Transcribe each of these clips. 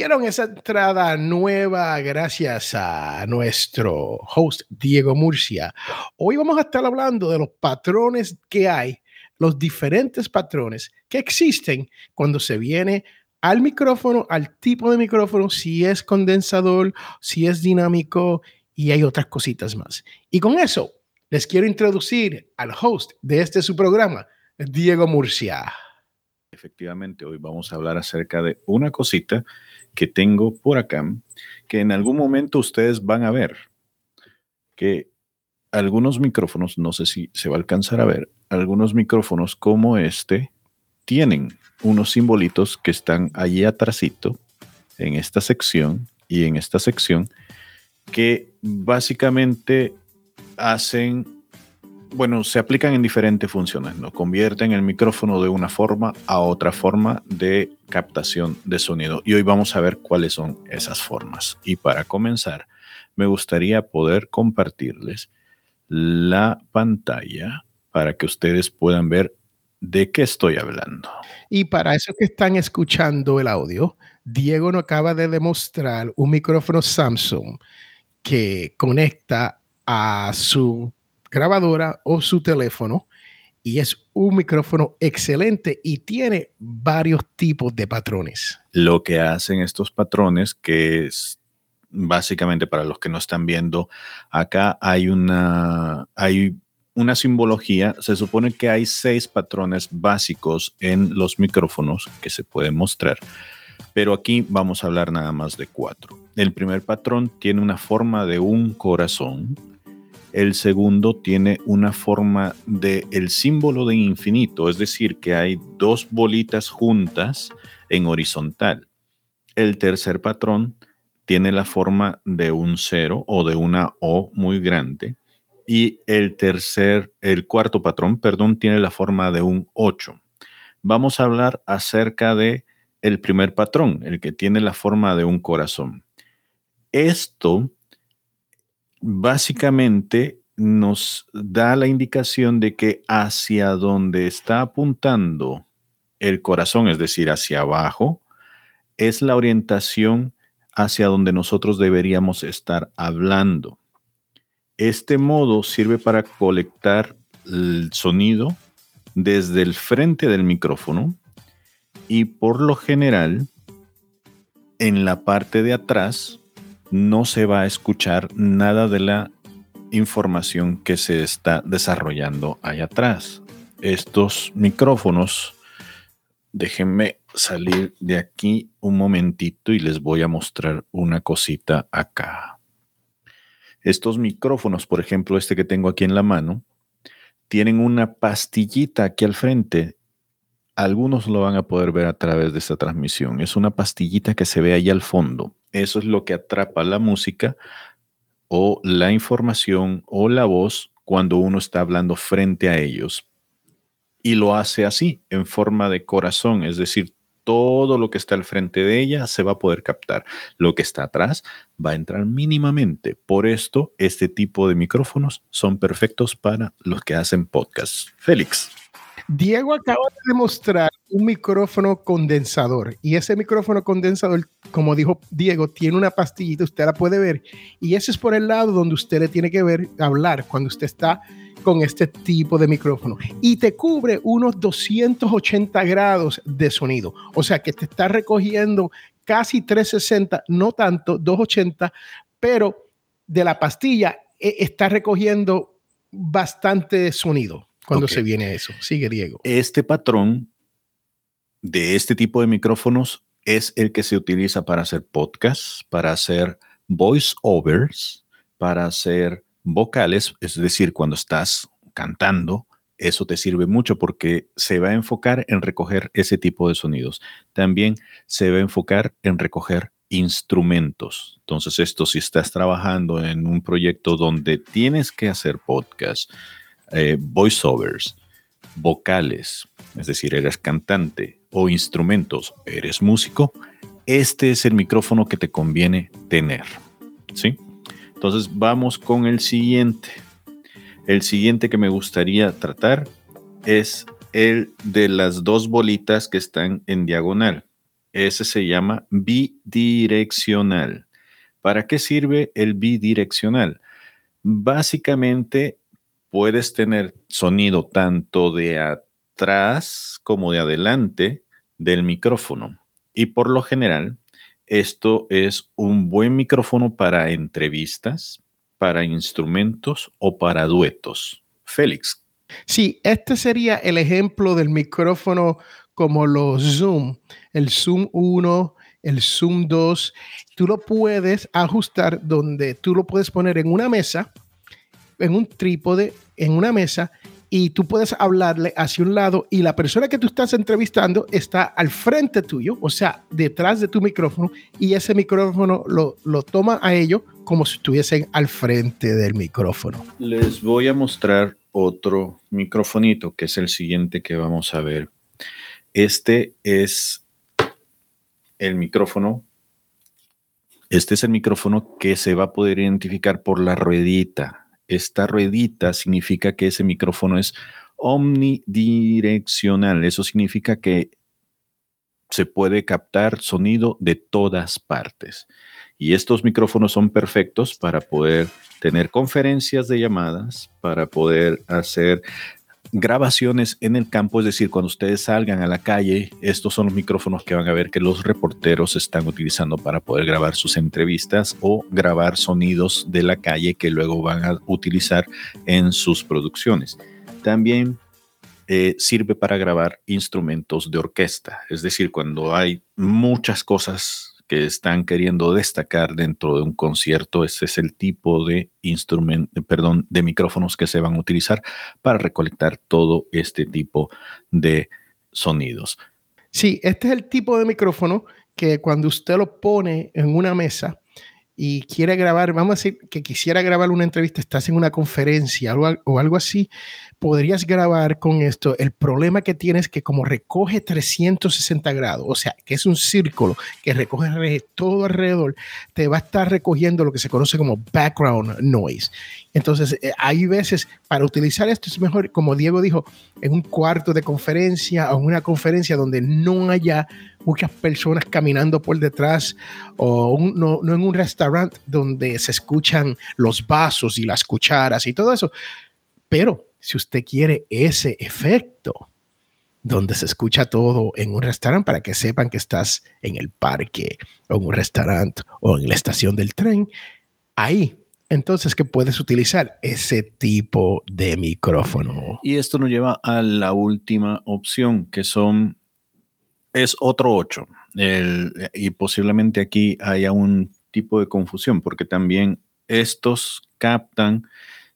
Tuvieron esa entrada nueva gracias a nuestro host Diego Murcia. Hoy vamos a estar hablando de los patrones que hay, los diferentes patrones que existen cuando se viene al micrófono, al tipo de micrófono, si es condensador, si es dinámico y hay otras cositas más. Y con eso les quiero introducir al host de este su programa, Diego Murcia. Efectivamente, hoy vamos a hablar acerca de una cosita que tengo por acá, que en algún momento ustedes van a ver, que algunos micrófonos, no sé si se va a alcanzar a ver, algunos micrófonos como este tienen unos simbolitos que están allí atrásito en esta sección y en esta sección que básicamente hacen bueno, se aplican en diferentes funciones, ¿no? Convierten el micrófono de una forma a otra forma de captación de sonido. Y hoy vamos a ver cuáles son esas formas. Y para comenzar, me gustaría poder compartirles la pantalla para que ustedes puedan ver de qué estoy hablando. Y para eso que están escuchando el audio, Diego nos acaba de demostrar un micrófono Samsung que conecta a su grabadora o su teléfono y es un micrófono excelente y tiene varios tipos de patrones. Lo que hacen estos patrones, que es básicamente para los que no están viendo, acá hay una, hay una simbología. Se supone que hay seis patrones básicos en los micrófonos que se pueden mostrar, pero aquí vamos a hablar nada más de cuatro. El primer patrón tiene una forma de un corazón el segundo tiene una forma de el símbolo de infinito, es decir, que hay dos bolitas juntas en horizontal. El tercer patrón tiene la forma de un cero o de una O muy grande. Y el tercer, el cuarto patrón, perdón, tiene la forma de un 8. Vamos a hablar acerca de el primer patrón, el que tiene la forma de un corazón. Esto básicamente nos da la indicación de que hacia donde está apuntando el corazón, es decir, hacia abajo, es la orientación hacia donde nosotros deberíamos estar hablando. Este modo sirve para colectar el sonido desde el frente del micrófono y por lo general en la parte de atrás no se va a escuchar nada de la información que se está desarrollando allá atrás. Estos micrófonos, déjenme salir de aquí un momentito y les voy a mostrar una cosita acá. Estos micrófonos, por ejemplo, este que tengo aquí en la mano, tienen una pastillita aquí al frente. Algunos lo van a poder ver a través de esta transmisión. Es una pastillita que se ve ahí al fondo. Eso es lo que atrapa la música o la información o la voz cuando uno está hablando frente a ellos. Y lo hace así, en forma de corazón, es decir, todo lo que está al frente de ella se va a poder captar. Lo que está atrás va a entrar mínimamente. Por esto, este tipo de micrófonos son perfectos para los que hacen podcasts. Félix. Diego acaba de demostrar un micrófono condensador y ese micrófono condensador, como dijo Diego, tiene una pastillita, usted la puede ver y ese es por el lado donde usted le tiene que ver, hablar cuando usted está con este tipo de micrófono y te cubre unos 280 grados de sonido, o sea que te está recogiendo casi 360, no tanto, 280, pero de la pastilla eh, está recogiendo bastante sonido cuando se viene eso. Sigue, Diego. Este patrón de este tipo de micrófonos es el que se utiliza para hacer podcasts, para hacer voice overs, para hacer vocales, es decir, cuando estás cantando, eso te sirve mucho porque se va a enfocar en recoger ese tipo de sonidos. También se va a enfocar en recoger instrumentos. Entonces, esto si estás trabajando en un proyecto donde tienes que hacer podcast, eh, voiceovers, vocales, es decir, eres cantante o instrumentos, eres músico, este es el micrófono que te conviene tener. ¿Sí? Entonces vamos con el siguiente. El siguiente que me gustaría tratar es el de las dos bolitas que están en diagonal. Ese se llama bidireccional. ¿Para qué sirve el bidireccional? Básicamente puedes tener sonido tanto de atrás como de adelante del micrófono. Y por lo general, esto es un buen micrófono para entrevistas, para instrumentos o para duetos. Félix. Sí, este sería el ejemplo del micrófono como los Zoom, el Zoom 1, el Zoom 2. Tú lo puedes ajustar donde tú lo puedes poner en una mesa en un trípode, en una mesa, y tú puedes hablarle hacia un lado y la persona que tú estás entrevistando está al frente tuyo, o sea, detrás de tu micrófono, y ese micrófono lo, lo toma a ellos como si estuviesen al frente del micrófono. Les voy a mostrar otro microfonito, que es el siguiente que vamos a ver. Este es el micrófono. Este es el micrófono que se va a poder identificar por la ruedita esta ruedita significa que ese micrófono es omnidireccional. Eso significa que se puede captar sonido de todas partes. Y estos micrófonos son perfectos para poder tener conferencias de llamadas, para poder hacer grabaciones en el campo, es decir, cuando ustedes salgan a la calle, estos son los micrófonos que van a ver que los reporteros están utilizando para poder grabar sus entrevistas o grabar sonidos de la calle que luego van a utilizar en sus producciones. También eh, sirve para grabar instrumentos de orquesta, es decir, cuando hay muchas cosas que están queriendo destacar dentro de un concierto. Ese es el tipo de instrumento, perdón, de micrófonos que se van a utilizar para recolectar todo este tipo de sonidos. Sí, este es el tipo de micrófono que cuando usted lo pone en una mesa y quiere grabar, vamos a decir que quisiera grabar una entrevista, estás en una conferencia o algo así, podrías grabar con esto. El problema que tienes es que como recoge 360 grados, o sea, que es un círculo que recoge todo alrededor, te va a estar recogiendo lo que se conoce como background noise. Entonces, eh, hay veces para utilizar esto es mejor, como Diego dijo, en un cuarto de conferencia o en una conferencia donde no haya muchas personas caminando por detrás o no, no en un restaurante donde se escuchan los vasos y las cucharas y todo eso. Pero si usted quiere ese efecto, donde se escucha todo en un restaurante para que sepan que estás en el parque o en un restaurante o en la estación del tren, ahí entonces que puedes utilizar ese tipo de micrófono. Y esto nos lleva a la última opción, que son, es otro 8. y posiblemente aquí haya un tipo de confusión, porque también estos captan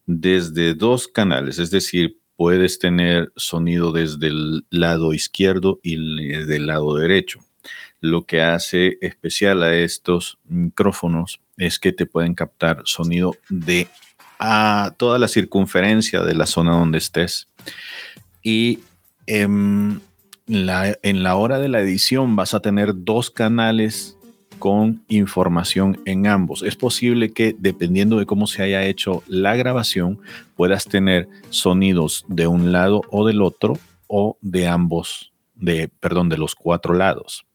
desde dos canales, es decir, puedes tener sonido desde el lado izquierdo y desde el lado derecho. Lo que hace especial a estos micrófonos es que te pueden captar sonido de a toda la circunferencia de la zona donde estés. Y en en la hora de la edición vas a tener dos canales con información en ambos. Es posible que dependiendo de cómo se haya hecho la grabación, puedas tener sonidos de un lado o del otro o de ambos, de, perdón, de los cuatro lados.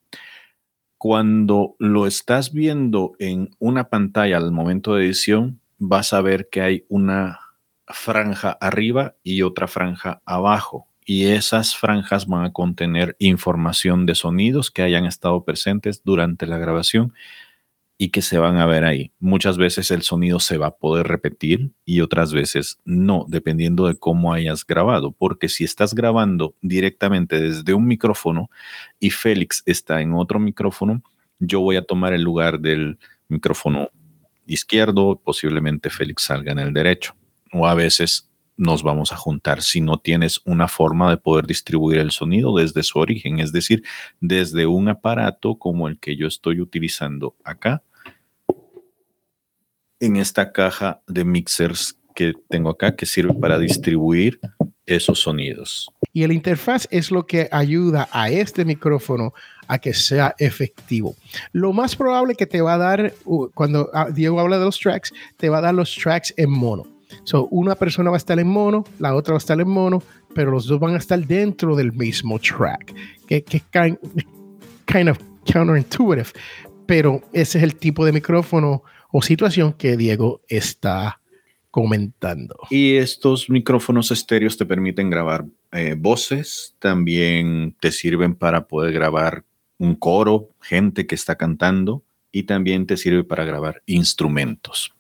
Cuando lo estás viendo en una pantalla al momento de edición, vas a ver que hay una franja arriba y otra franja abajo y esas franjas van a contener información de sonidos que hayan estado presentes durante la grabación y que se van a ver ahí. Muchas veces el sonido se va a poder repetir y otras veces no, dependiendo de cómo hayas grabado, porque si estás grabando directamente desde un micrófono y Félix está en otro micrófono, yo voy a tomar el lugar del micrófono izquierdo, posiblemente Félix salga en el derecho, o a veces nos vamos a juntar si no tienes una forma de poder distribuir el sonido desde su origen, es decir, desde un aparato como el que yo estoy utilizando acá, en esta caja de mixers que tengo acá, que sirve para distribuir esos sonidos. Y el interfaz es lo que ayuda a este micrófono a que sea efectivo. Lo más probable que te va a dar, cuando ah, Diego habla de los tracks, te va a dar los tracks en mono. So, una persona va a estar en mono, la otra va a estar en mono, pero los dos van a estar dentro del mismo track, que, es kind, kind of counterintuitive. Pero ese es el tipo de micrófono o situación que Diego está comentando. Y estos micrófonos estéreos te permiten grabar eh, voces, también te sirven para poder grabar un coro, gente que está cantando y también te sirve para grabar instrumentos.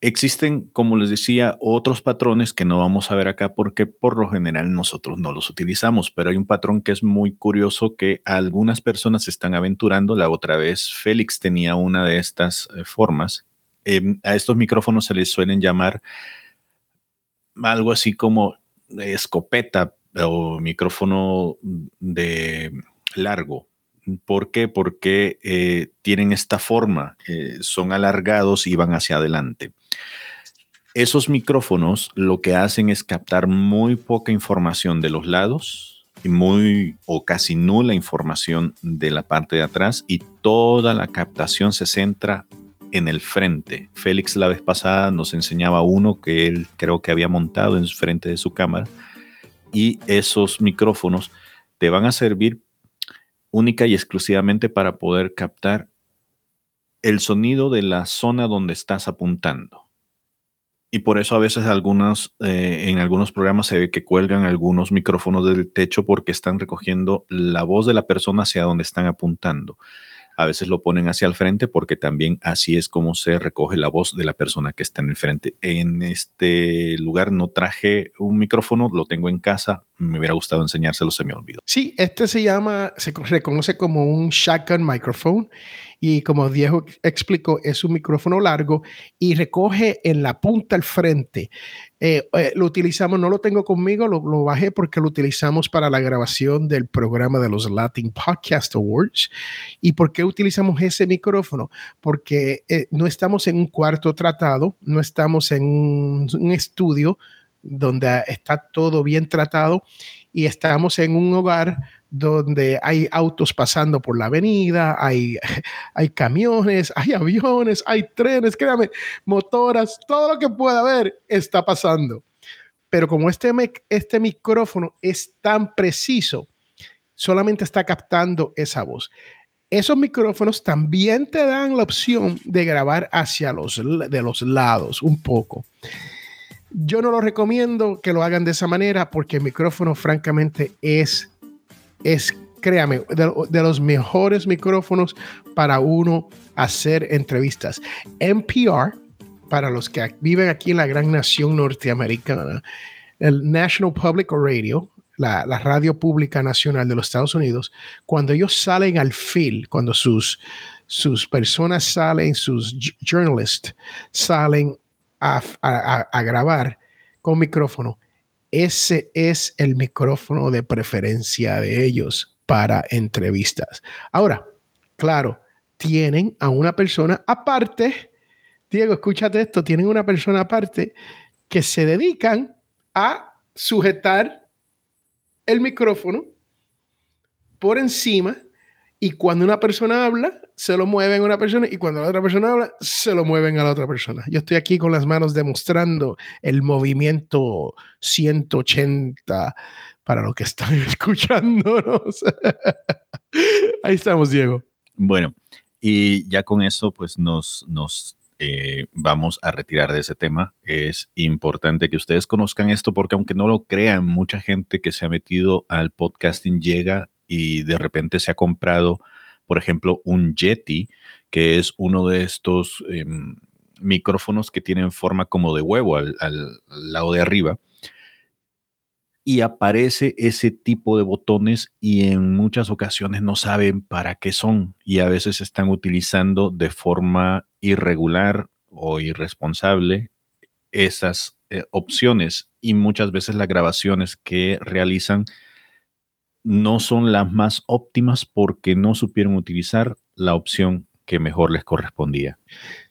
Existen, como les decía, otros patrones que no vamos a ver acá porque por lo general nosotros no los utilizamos, pero hay un patrón que es muy curioso que algunas personas están aventurando. La otra vez Félix tenía una de estas eh, formas. Em, a estos micrófonos se les suelen llamar algo así como escopeta o micrófono de largo. ¿Por qué? Porque eh, tienen esta forma, eh, son alargados y van hacia adelante. Esos micrófonos lo que hacen es captar muy poca información de los lados y muy o casi nula información de la parte de atrás y toda la captación se centra en el frente. Félix la vez pasada nos enseñaba uno que él creo que había montado en frente de su cámara y esos micrófonos te van a servir única y exclusivamente para poder captar el sonido de la zona donde estás apuntando. Y por eso a veces eh, en algunos programas se ve que cuelgan algunos micrófonos del techo porque están recogiendo la voz de la persona hacia donde están apuntando a veces lo ponen hacia el frente porque también así es como se recoge la voz de la persona que está en el frente. En este lugar no traje un micrófono, lo tengo en casa, me hubiera gustado enseñárselo, se me olvidó. Sí, este se llama, se reconoce como un shotgun microphone y como Diego explicó, es un micrófono largo y recoge en la punta al frente. Eh, eh, lo utilizamos, no lo tengo conmigo, lo, bajé porque lo utilizamos para la grabación del programa de los Latin Podcast Awards. ¿Y por qué utilizamos ese micrófono? Porque eh, no estamos en un cuarto tratado, no estamos en un estudio donde está todo bien tratado y estamos en un hogar donde hay autos pasando por la avenida, hay, hay camiones, hay aviones, hay trenes, créame, motoras, todo lo que pueda haber está pasando. Pero como este, este micrófono es tan preciso, solamente está captando esa voz. Esos micrófonos también te dan la opción de grabar hacia los, de los lados un poco. Yo no lo recomiendo que lo hagan de esa manera porque el micrófono francamente es es, créame, de, los mejores micrófonos para uno hacer entrevistas. NPR, para los que viven aquí en la gran nación norteamericana, el National Public Radio, la, radio pública nacional de los Estados Unidos, cuando ellos salen al field, cuando sus, sus personas salen, sus journalists salen a, grabar con micrófono, ese es el micrófono de preferencia de ellos para entrevistas. Ahora, claro, tienen a una persona aparte, Diego, escúchate esto, tienen una persona aparte que se dedican a sujetar el micrófono por encima y cuando una persona habla, se lo mueven a una persona y cuando la otra persona habla, se lo mueven a la otra persona. Yo estoy aquí con las manos demostrando el movimiento 180 para lo que están escuchándonos. Ahí estamos, Diego. Bueno, y ya con eso, pues nos, nos eh, vamos a retirar de ese tema. Es importante que ustedes conozcan esto porque aunque no lo crean, mucha gente que se ha metido al podcasting llega y de repente se ha comprado, por ejemplo, un Yeti, que es uno de estos em, micrófonos que tienen forma como de huevo al, lado de arriba. Y aparece ese tipo de botones y en muchas ocasiones no saben para qué son y a veces están utilizando de forma irregular o irresponsable esas eh, opciones y muchas veces las grabaciones que realizan no son las más óptimas porque no supieron utilizar la opción que mejor les correspondía.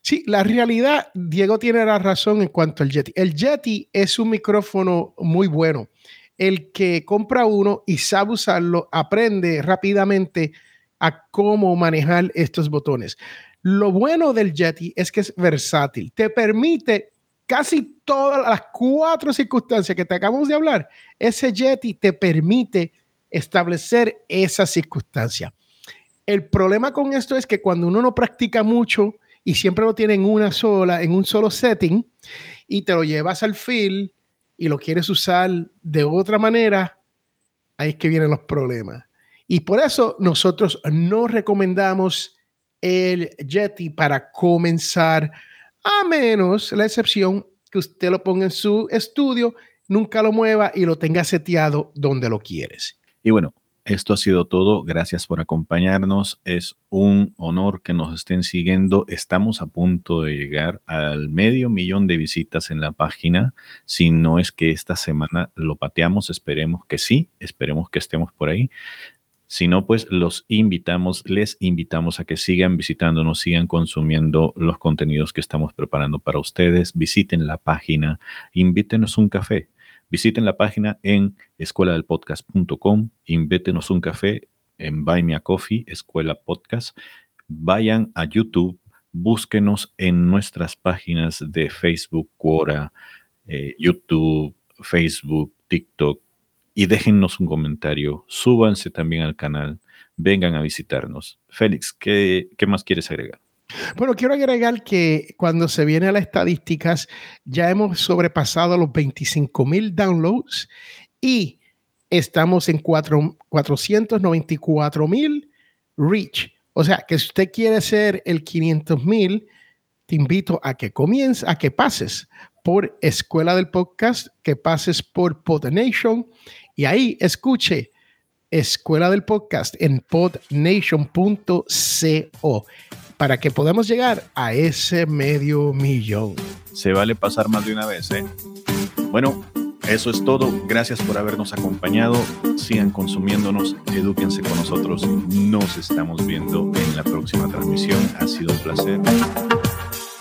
Sí, la realidad, Diego tiene la razón en cuanto al Yeti. El Yeti es un micrófono muy bueno. El que compra uno y sabe usarlo, aprende rápidamente a cómo manejar estos botones. Lo bueno del Yeti es que es versátil. Te permite casi todas las cuatro circunstancias que te acabamos de hablar. Ese Yeti te permite establecer esa circunstancia. El problema con esto es que cuando uno no practica mucho y siempre lo tiene en una sola, en un solo setting, y te lo llevas al field y lo quieres usar de otra manera, ahí es que vienen los problemas. Y por eso nosotros no recomendamos el Yeti para comenzar, a menos la excepción que usted lo ponga en su estudio, nunca lo mueva y lo tenga seteado donde lo quieres. Y bueno, esto ha sido todo. Gracias por acompañarnos. Es un honor que nos estén siguiendo. Estamos a punto de llegar al medio millón de visitas en la página. Si no es que esta semana lo pateamos, esperemos que sí, esperemos que estemos por ahí. Si no, pues los invitamos, les invitamos a que sigan visitándonos, sigan consumiendo los contenidos que estamos preparando para ustedes. Visiten la página, invítenos un café Visiten la página en escueladelpodcast.com, invítenos un café en Buy Me a Coffee, Escuela Podcast. Vayan a YouTube, búsquenos en nuestras páginas de Facebook, Quora, eh, YouTube, Facebook, TikTok y déjennos un comentario. Súbanse también al canal, vengan a visitarnos. Félix, ¿qué, qué más quieres agregar? Bueno, quiero agregar que cuando se viene a las estadísticas, ya hemos sobrepasado los 25 mil downloads y estamos en 494 mil reach. O sea, que si usted quiere ser el 500 mil, te invito a que comiences, a que pases por Escuela del Podcast, que pases por PodNation y ahí escuche Escuela del Podcast en podnation.co para que podamos llegar a ese medio millón. Se vale pasar más de una vez, ¿eh? Bueno, eso es todo. Gracias por habernos acompañado. Sigan consumiéndonos, edúquense con nosotros. Nos estamos viendo en la próxima transmisión. Ha sido un placer.